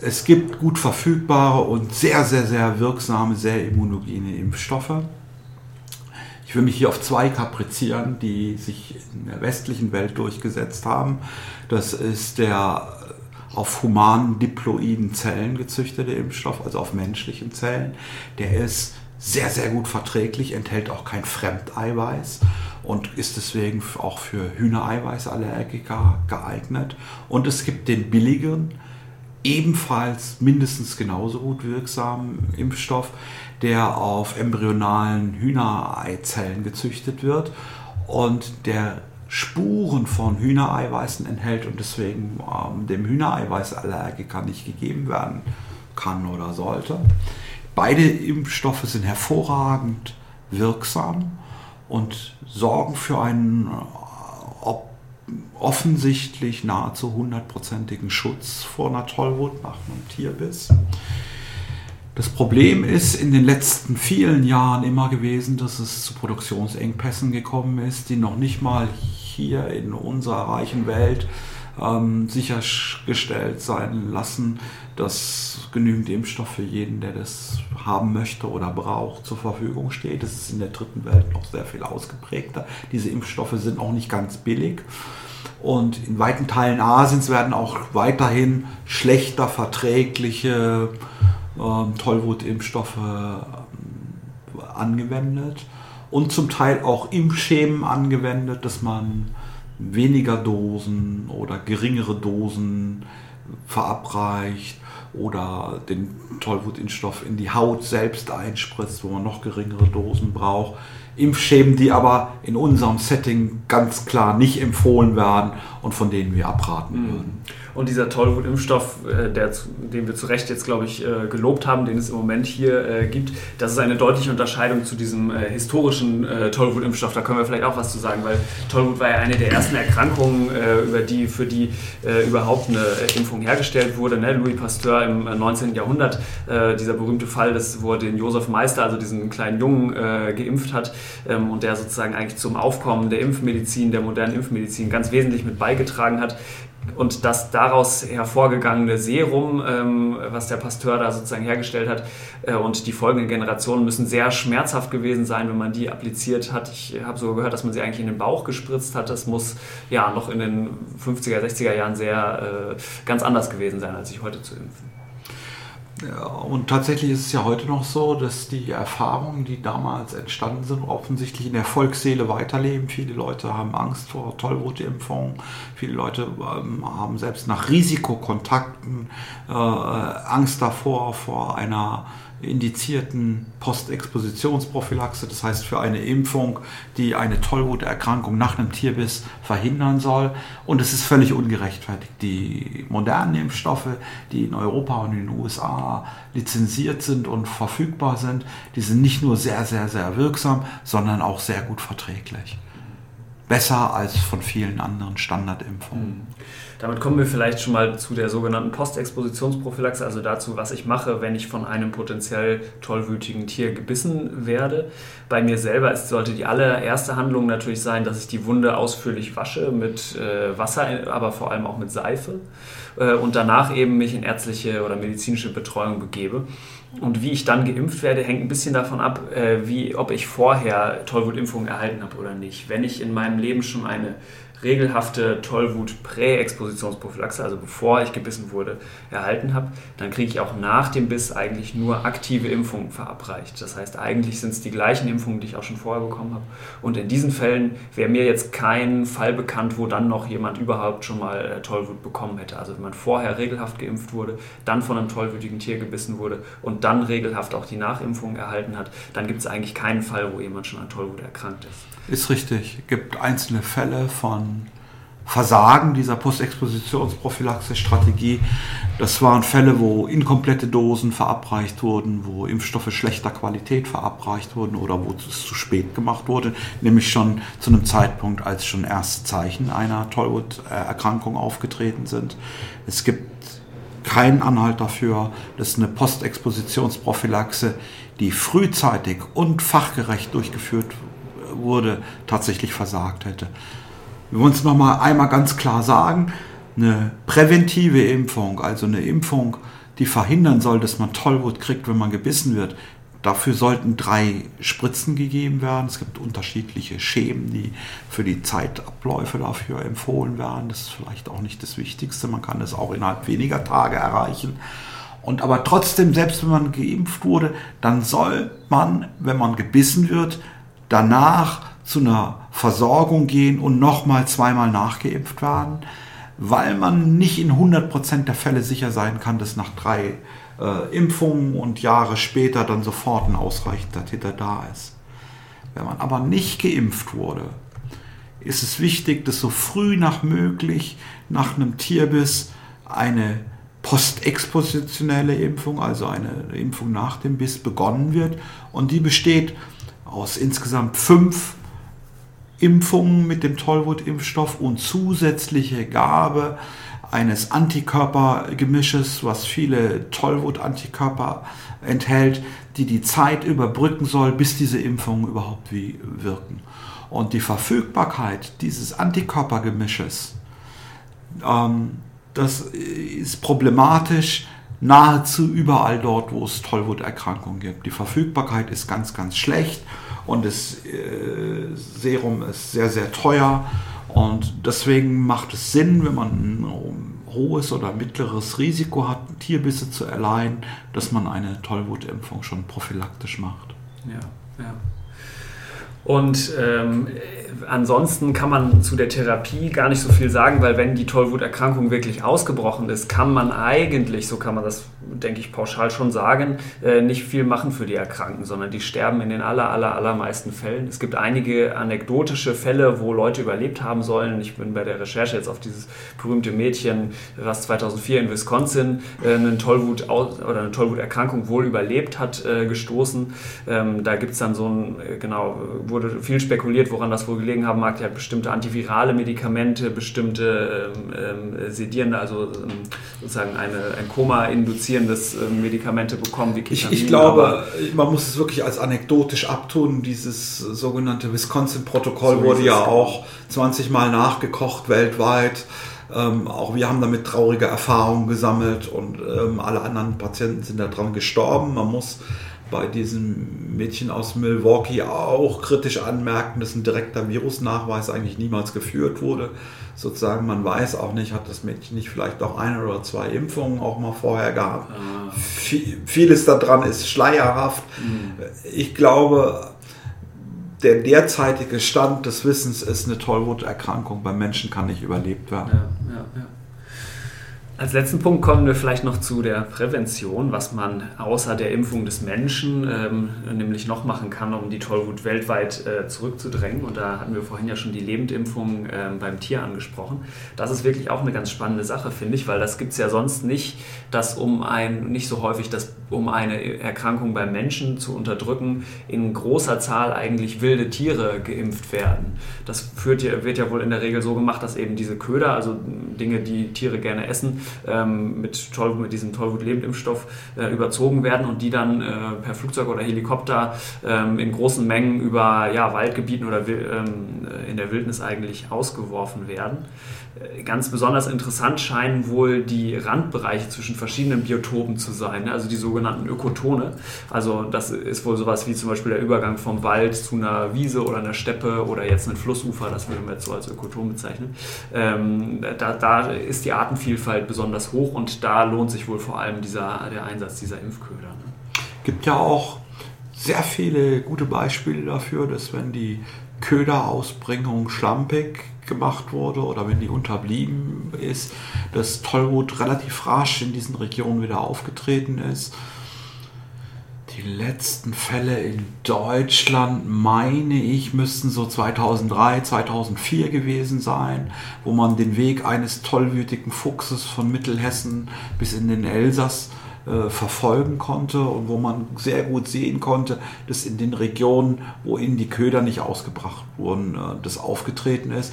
es gibt gut verfügbare und sehr, sehr, sehr wirksame, sehr immunogene Impfstoffe. Ich will mich hier auf zwei kaprizieren, die sich in der westlichen Welt durchgesetzt haben. Das ist der auf humanen diploiden Zellen gezüchtete Impfstoff, also auf menschlichen Zellen. Der ist sehr, sehr gut verträglich, enthält auch kein Fremdeiweiß und ist deswegen auch für Hühnereiweißallergiker geeignet. Und es gibt den billigen, ebenfalls mindestens genauso gut wirksamen Impfstoff, der auf embryonalen Hühnereizellen gezüchtet wird und der Spuren von Hühnereiweißen enthält und deswegen ähm, dem Hühnereiweißallergiker nicht gegeben werden kann oder sollte. Beide Impfstoffe sind hervorragend wirksam und sorgen für einen äh, offensichtlich nahezu hundertprozentigen Schutz vor einer Tollwut nach einem Tierbiss. Das Problem ist in den letzten vielen Jahren immer gewesen, dass es zu Produktionsengpässen gekommen ist, die noch nicht mal hier in unserer reichen Welt ähm, sichergestellt sein lassen, dass genügend Impfstoff für jeden, der das haben möchte oder braucht, zur Verfügung steht. Das ist in der dritten Welt noch sehr viel ausgeprägter. Diese Impfstoffe sind auch nicht ganz billig. Und in weiten Teilen Asiens werden auch weiterhin schlechter verträgliche ähm, Tollwutimpfstoffe ähm, angewendet und zum Teil auch Impfschemen angewendet, dass man weniger Dosen oder geringere Dosen verabreicht oder den Tollwutimpfstoff in die Haut selbst einspritzt, wo man noch geringere Dosen braucht. Impfschemen, die aber in unserem Setting ganz klar nicht empfohlen werden und von denen wir abraten mhm. würden. Und dieser Tollwut-Impfstoff, äh, den wir zu Recht jetzt, glaube ich, äh, gelobt haben, den es im Moment hier äh, gibt, das ist eine deutliche Unterscheidung zu diesem historischen Tollwut-Impfstoff. Da können wir vielleicht auch was zu sagen, weil Tollwut war ja eine der ersten Erkrankungen, über die, für die überhaupt eine Impfung hergestellt wurde. Ne? Louis Pasteur im 19. Jahrhundert, dieser berühmte Fall, das, wo er den Josef Meister, also diesen kleinen Jungen, geimpft hat ähm, und der sozusagen eigentlich zum Aufkommen der Impfmedizin, der modernen Impfmedizin ganz wesentlich mit beigetragen hat und das daraus hervorgegangene Serum, ähm, was der Pasteur da sozusagen hergestellt hat, äh, und die folgenden Generationen müssen sehr schmerzhaft gewesen sein, wenn man die appliziert hat. Ich habe sogar gehört, dass man sie eigentlich in den Bauch gespritzt hat. Das muss ja noch in den 50er, 60er Jahren sehr äh, ganz anders gewesen sein, als sich heute zu impfen. Ja, und tatsächlich ist es ja heute noch so, dass die Erfahrungen, die damals entstanden sind, offensichtlich in der Volksseele weiterleben. Viele Leute haben Angst vor Tollwutimpfungen. Viele Leute ähm, haben selbst nach Risikokontakten äh, Angst davor, vor einer indizierten Postexpositionsprophylaxe, das heißt für eine Impfung, die eine Tollwuterkrankung nach einem Tierbiss verhindern soll. Und es ist völlig ungerechtfertigt. Die modernen Impfstoffe, die in Europa und in den USA lizenziert sind und verfügbar sind, die sind nicht nur sehr, sehr, sehr wirksam, sondern auch sehr gut verträglich. Besser als von vielen anderen Standardimpfungen. Mhm. Damit kommen wir vielleicht schon mal zu der sogenannten Postexpositionsprophylaxe, also dazu, was ich mache, wenn ich von einem potenziell tollwütigen Tier gebissen werde. Bei mir selber ist, sollte die allererste Handlung natürlich sein, dass ich die Wunde ausführlich wasche mit äh, Wasser, aber vor allem auch mit Seife äh, und danach eben mich in ärztliche oder medizinische Betreuung begebe. Und wie ich dann geimpft werde, hängt ein bisschen davon ab, äh, wie, ob ich vorher Tollwutimpfungen erhalten habe oder nicht. Wenn ich in meinem Leben schon eine regelhafte Tollwut-Präexpositionsprophylaxe, also bevor ich gebissen wurde, erhalten habe, dann kriege ich auch nach dem Biss eigentlich nur aktive Impfungen verabreicht. Das heißt, eigentlich sind es die gleichen Impfungen, die ich auch schon vorher bekommen habe. Und in diesen Fällen wäre mir jetzt kein Fall bekannt, wo dann noch jemand überhaupt schon mal äh, Tollwut bekommen hätte. Also wenn man vorher regelhaft geimpft wurde, dann von einem tollwütigen Tier gebissen wurde und dann regelhaft auch die Nachimpfung erhalten hat, dann gibt es eigentlich keinen Fall, wo jemand schon an Tollwut erkrankt ist. Ist richtig. Es gibt einzelne Fälle von Versagen dieser Postexpositionsprophylaxe-Strategie. Das waren Fälle, wo inkomplette Dosen verabreicht wurden, wo Impfstoffe schlechter Qualität verabreicht wurden oder wo es zu spät gemacht wurde, nämlich schon zu einem Zeitpunkt, als schon erste Zeichen einer Tollwut-Erkrankung aufgetreten sind. Es gibt keinen Anhalt dafür, dass eine Postexpositionsprophylaxe, die frühzeitig und fachgerecht durchgeführt wurde, tatsächlich versagt hätte. Wir wollen es nochmal einmal ganz klar sagen, eine präventive Impfung, also eine Impfung, die verhindern soll, dass man Tollwut kriegt, wenn man gebissen wird, Dafür sollten drei Spritzen gegeben werden. Es gibt unterschiedliche Schemen, die für die Zeitabläufe dafür empfohlen werden. Das ist vielleicht auch nicht das Wichtigste. Man kann das auch innerhalb weniger Tage erreichen. Und aber trotzdem, selbst wenn man geimpft wurde, dann soll man, wenn man gebissen wird, danach zu einer Versorgung gehen und nochmal zweimal nachgeimpft werden, weil man nicht in 100% der Fälle sicher sein kann, dass nach drei äh, Impfungen und Jahre später dann sofort ein ausreichender Titel da ist. Wenn man aber nicht geimpft wurde, ist es wichtig, dass so früh nach möglich nach einem Tierbiss eine postexpositionelle Impfung, also eine Impfung nach dem Biss begonnen wird. Und die besteht aus insgesamt fünf Impfungen mit dem Tollwut-Impfstoff und zusätzliche Gabe eines Antikörpergemisches, was viele Tollwut-Antikörper enthält, die die Zeit überbrücken soll, bis diese Impfungen überhaupt wie wirken. Und die Verfügbarkeit dieses Antikörpergemisches, ähm, das ist problematisch, nahezu überall dort, wo es Tollwuterkrankungen gibt. Die Verfügbarkeit ist ganz, ganz schlecht und das äh, Serum ist sehr, sehr teuer. Und deswegen macht es Sinn, wenn man ein hohes oder mittleres Risiko hat, Tierbisse zu erleiden, dass man eine Tollwutimpfung schon prophylaktisch macht. Ja, ja. Und ähm, ansonsten kann man zu der Therapie gar nicht so viel sagen, weil wenn die Tollwuterkrankung wirklich ausgebrochen ist, kann man eigentlich, so kann man das, denke ich, pauschal schon sagen, äh, nicht viel machen für die Erkrankten, sondern die sterben in den aller, aller, allermeisten Fällen. Es gibt einige anekdotische Fälle, wo Leute überlebt haben sollen. Ich bin bei der Recherche jetzt auf dieses berühmte Mädchen, was 2004 in Wisconsin äh, eine Tollwut oder eine Tollwuterkrankung wohl überlebt hat, äh, gestoßen. Ähm, da gibt es dann so ein, genau, wurde viel spekuliert, woran das wohl gelegen haben mag. Die hat bestimmte antivirale Medikamente, bestimmte ähm, ähm sedierende, also ähm, sozusagen eine, ein Koma induzierendes ähm, Medikamente bekommen. Wie ich, ich glaube, man muss es wirklich als anekdotisch abtun. Dieses sogenannte Wisconsin-Protokoll so wurde ja genau. auch 20 Mal nachgekocht weltweit. Ähm, auch wir haben damit traurige Erfahrungen gesammelt und ähm, alle anderen Patienten sind daran gestorben. Man muss bei diesem Mädchen aus Milwaukee auch kritisch anmerken, dass ein direkter Virusnachweis eigentlich niemals geführt wurde. Sozusagen, man weiß auch nicht, hat das Mädchen nicht vielleicht auch eine oder zwei Impfungen auch mal vorher gehabt. Ah. Vieles daran ist schleierhaft. Mhm. Ich glaube, der derzeitige Stand des Wissens ist, eine Tollwuterkrankung beim Menschen kann nicht überlebt werden. Ja, ja, ja. Als letzten Punkt kommen wir vielleicht noch zu der Prävention, was man außer der Impfung des Menschen ähm, nämlich noch machen kann, um die Tollwut weltweit äh, zurückzudrängen. Und da hatten wir vorhin ja schon die Lebendimpfung äh, beim Tier angesprochen. Das ist wirklich auch eine ganz spannende Sache, finde ich, weil das gibt es ja sonst nicht, dass um ein, nicht so häufig, dass um eine Erkrankung beim Menschen zu unterdrücken, in großer Zahl eigentlich wilde Tiere geimpft werden. Das führt, wird ja wohl in der Regel so gemacht, dass eben diese Köder, also Dinge, die Tiere gerne essen, ähm, mit, Toll, mit diesem Tollwut-Lebendimpfstoff äh, überzogen werden und die dann äh, per Flugzeug oder Helikopter ähm, in großen Mengen über ja, Waldgebieten oder ähm, in der Wildnis eigentlich ausgeworfen werden. Äh, ganz besonders interessant scheinen wohl die Randbereiche zwischen verschiedenen Biotopen zu sein, ne? also die sogenannten Ökotone. Also das ist wohl sowas wie zum Beispiel der Übergang vom Wald zu einer Wiese oder einer Steppe oder jetzt ein Flussufer, das würde man jetzt so als Ökoton bezeichnen. Ähm, da, da, ist die Artenvielfalt besonders hoch und da lohnt sich wohl vor allem dieser, der Einsatz dieser Impfköder. Ne? Gibt ja auch sehr viele gute Beispiele dafür, dass wenn die Köderausbringung schlampig gemacht wurde oder wenn die unterblieben ist, dass Tollwut relativ rasch in diesen Regionen wieder aufgetreten ist. Die letzten Fälle in Deutschland, meine ich, müssten so 2003, 2004 gewesen sein, wo man den Weg eines tollwütigen Fuchses von Mittelhessen bis in den Elsass äh, verfolgen konnte und wo man sehr gut sehen konnte, dass in den Regionen, wo ihnen die Köder nicht ausgebracht wurden, äh, das aufgetreten ist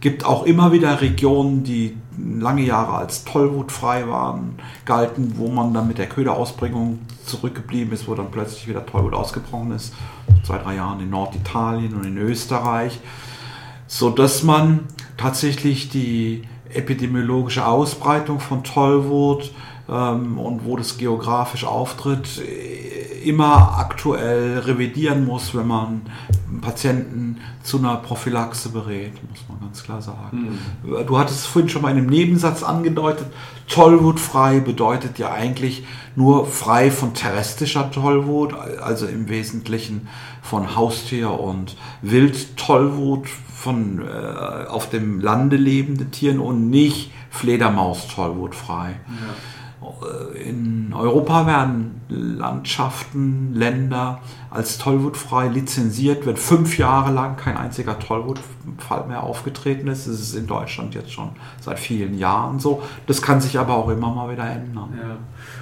gibt auch immer wieder Regionen, die lange Jahre als tollwutfrei waren, galten, wo man dann mit der Köderausbringung zurückgeblieben ist, wo dann plötzlich wieder Tollwut ausgebrochen ist. Zwei, drei Jahren in Norditalien und in Österreich. So dass man tatsächlich die epidemiologische Ausbreitung von Tollwut ähm, und wo das geografisch auftritt, immer aktuell revidieren muss, wenn man Patienten zu einer Prophylaxe berät, muss man ganz klar sagen. Mhm. Du hattest es vorhin schon mal in einem Nebensatz angedeutet, Tollwutfrei bedeutet ja eigentlich nur frei von terrestrischer Tollwut, also im Wesentlichen von Haustier- und Wildtollwut, von äh, auf dem Lande lebenden Tieren und nicht Fledermaus-Tollwutfrei. Ja. Äh, in Europa werden Landschaften, Länder als tollwutfrei lizenziert, wenn fünf Jahre lang kein einziger Tollwutfall mehr aufgetreten ist. Das ist in Deutschland jetzt schon seit vielen Jahren so. Das kann sich aber auch immer mal wieder ändern. Ja.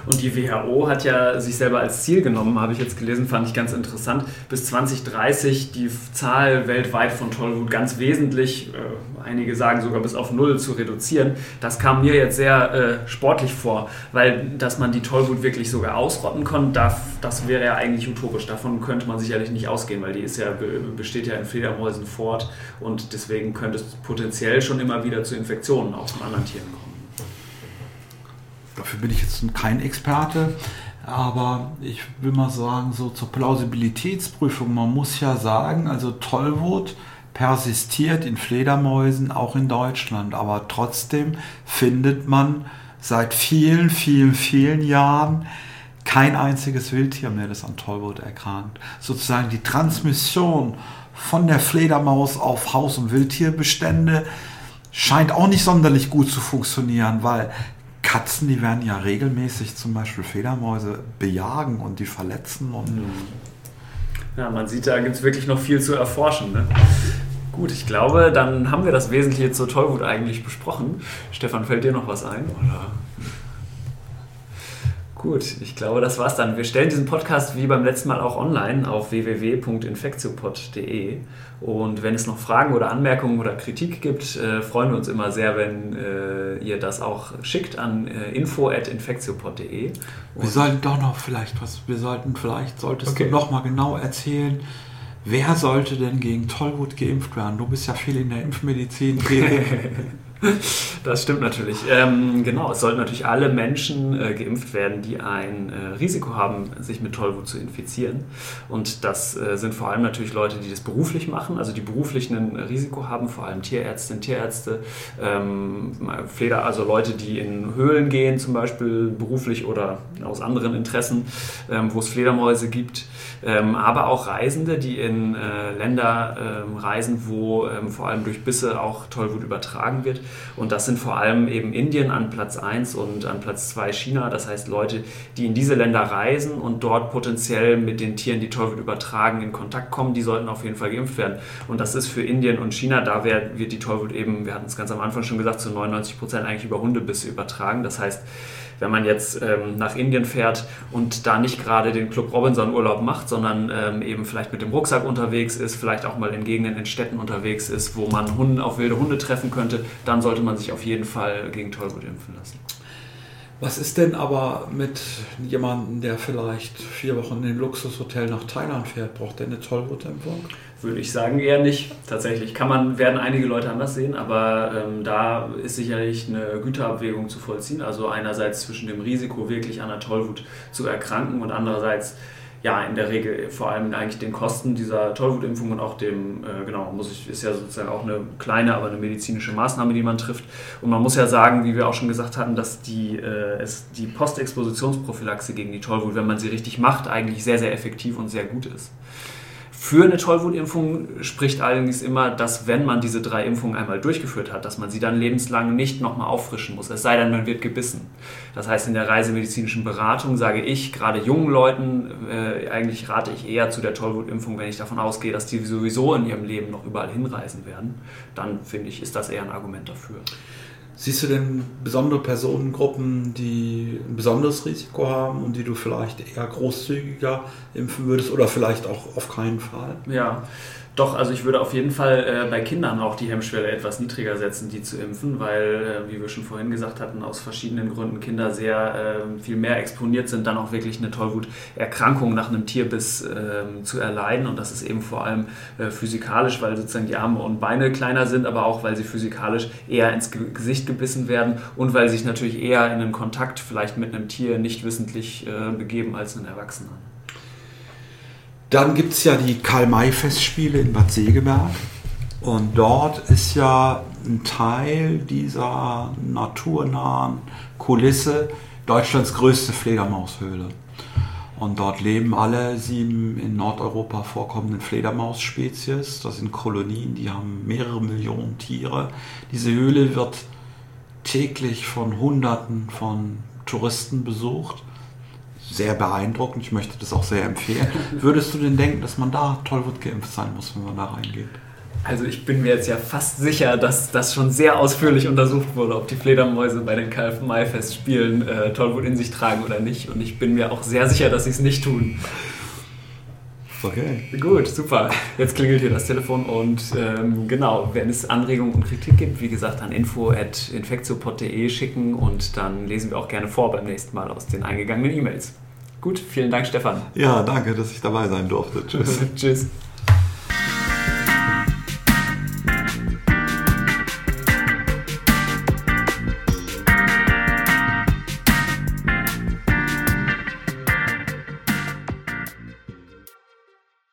Und die WHO hat ja sich selber als Ziel genommen, habe ich jetzt gelesen, fand ich ganz interessant, bis 2030 die Zahl weltweit von Tollwut ganz wesentlich, äh, einige sagen sogar bis auf null zu reduzieren. Das kam mir jetzt sehr äh, sportlich vor, weil dass man die Tollwut wirklich sogar ausrotten kann, darf, das wäre ja eigentlich utopisch. Davon könnte man sicherlich nicht ausgehen, weil die ist ja, besteht ja in Fledermäusen fort und deswegen könnte es potenziell schon immer wieder zu Infektionen auch von anderen Tieren kommen dafür bin ich jetzt kein Experte, aber ich will mal sagen, so zur Plausibilitätsprüfung, man muss ja sagen, also Tollwut persistiert in Fledermäusen auch in Deutschland, aber trotzdem findet man seit vielen, vielen, vielen Jahren kein einziges Wildtier mehr, das an Tollwut erkrankt. Sozusagen die Transmission von der Fledermaus auf Haus- und Wildtierbestände scheint auch nicht sonderlich gut zu funktionieren, weil Katzen, die werden ja regelmäßig zum Beispiel Fledermäuse bejagen und die verletzen. Und mhm. ja, man sieht, da gibt es wirklich noch viel zu erforschen. Ne? Gut, ich glaube, dann haben wir das Wesentliche zur Tollwut eigentlich besprochen. Stefan, fällt dir noch was ein? Oder? Gut, ich glaube, das war's dann. Wir stellen diesen Podcast wie beim letzten Mal auch online auf www.infektiopod.de. Und wenn es noch Fragen oder Anmerkungen oder Kritik gibt, äh, freuen wir uns immer sehr, wenn äh, ihr das auch schickt an äh, info.infektiopod.de. Wir sollten doch noch vielleicht was, wir sollten vielleicht, solltest okay. du noch mal genau erzählen, Wer sollte denn gegen Tollwut geimpft werden? Du bist ja viel in der Impfmedizin. Das stimmt natürlich. Ähm, genau, es sollten natürlich alle Menschen äh, geimpft werden, die ein äh, Risiko haben, sich mit Tollwut zu infizieren. Und das äh, sind vor allem natürlich Leute, die das beruflich machen, also die beruflich ein Risiko haben, vor allem Tierärztinnen, Tierärzte, ähm, Fleder, also Leute, die in Höhlen gehen, zum Beispiel beruflich oder aus anderen Interessen, ähm, wo es Fledermäuse gibt. Ähm, aber auch Reisende, die in äh, Länder ähm, reisen, wo ähm, vor allem durch Bisse auch Tollwut übertragen wird. Und das sind vor allem eben Indien an Platz 1 und an Platz 2 China. Das heißt Leute, die in diese Länder reisen und dort potenziell mit den Tieren, die Tollwut übertragen, in Kontakt kommen, die sollten auf jeden Fall geimpft werden. Und das ist für Indien und China, da wird die Tollwut eben, wir hatten es ganz am Anfang schon gesagt, zu 99 Prozent eigentlich über Hundebisse übertragen. Das heißt, wenn man jetzt ähm, nach Indien fährt und da nicht gerade den Club Robinson Urlaub macht, sondern ähm, eben vielleicht mit dem Rucksack unterwegs ist, vielleicht auch mal in Gegenden in Städten unterwegs ist, wo man Hunde, auf wilde Hunde treffen könnte, dann sollte man sich auf jeden Fall gegen Tollwut impfen lassen. Was ist denn aber mit jemandem, der vielleicht vier Wochen in ein Luxushotel nach Thailand fährt? Braucht der eine Tollwutimpfung? Würde ich sagen, eher nicht. Tatsächlich kann man, werden einige Leute anders sehen, aber ähm, da ist sicherlich eine Güterabwägung zu vollziehen. Also einerseits zwischen dem Risiko, wirklich an der Tollwut zu erkranken und andererseits ja, in der Regel vor allem eigentlich den Kosten dieser Tollwutimpfung und auch dem, äh, genau, muss ich, ist ja sozusagen auch eine kleine, aber eine medizinische Maßnahme, die man trifft. Und man muss ja sagen, wie wir auch schon gesagt hatten, dass die, äh, es, die Postexpositionsprophylaxe gegen die Tollwut, wenn man sie richtig macht, eigentlich sehr, sehr effektiv und sehr gut ist. Für eine Tollwutimpfung spricht allerdings immer, dass wenn man diese drei Impfungen einmal durchgeführt hat, dass man sie dann lebenslang nicht nochmal auffrischen muss, es sei denn, man wird gebissen. Das heißt, in der reisemedizinischen Beratung sage ich, gerade jungen Leuten, äh, eigentlich rate ich eher zu der Tollwutimpfung, wenn ich davon ausgehe, dass die sowieso in ihrem Leben noch überall hinreisen werden. Dann finde ich, ist das eher ein Argument dafür. Siehst du denn besondere Personengruppen, die ein besonderes Risiko haben und die du vielleicht eher großzügiger impfen würdest oder vielleicht auch auf keinen Fall? Ja, doch, also ich würde auf jeden Fall äh, bei Kindern auch die Hemmschwelle etwas niedriger setzen, die zu impfen, weil, äh, wie wir schon vorhin gesagt hatten, aus verschiedenen Gründen Kinder sehr äh, viel mehr exponiert sind, dann auch wirklich eine Tollwuterkrankung nach einem Tierbiss ähm, zu erleiden. Und das ist eben vor allem äh, physikalisch, weil sozusagen die Arme und Beine kleiner sind, aber auch, weil sie physikalisch eher ins Gesicht gebissen werden und weil sie sich natürlich eher in einen Kontakt vielleicht mit einem Tier nicht wissentlich äh, begeben als ein Erwachsener. Dann gibt es ja die Karl-May-Festspiele in Bad Segeberg. Und dort ist ja ein Teil dieser naturnahen Kulisse Deutschlands größte Fledermaushöhle. Und dort leben alle sieben in Nordeuropa vorkommenden Fledermausspezies. Das sind Kolonien, die haben mehrere Millionen Tiere. Diese Höhle wird täglich von Hunderten von Touristen besucht sehr beeindruckend. Ich möchte das auch sehr empfehlen. Würdest du denn denken, dass man da Tollwut geimpft sein muss, wenn man da reingeht? Also ich bin mir jetzt ja fast sicher, dass das schon sehr ausführlich untersucht wurde, ob die Fledermäuse bei den Karl-May-Festspielen äh, Tollwut in sich tragen oder nicht. Und ich bin mir auch sehr sicher, dass sie es nicht tun. Okay. Gut, super. Jetzt klingelt hier das Telefon und ähm, genau, wenn es Anregungen und Kritik gibt, wie gesagt, an info.infektiopod.de schicken und dann lesen wir auch gerne vor beim nächsten Mal aus den eingegangenen E-Mails. Gut, vielen Dank, Stefan. Ja, danke, dass ich dabei sein durfte. Tschüss. Tschüss.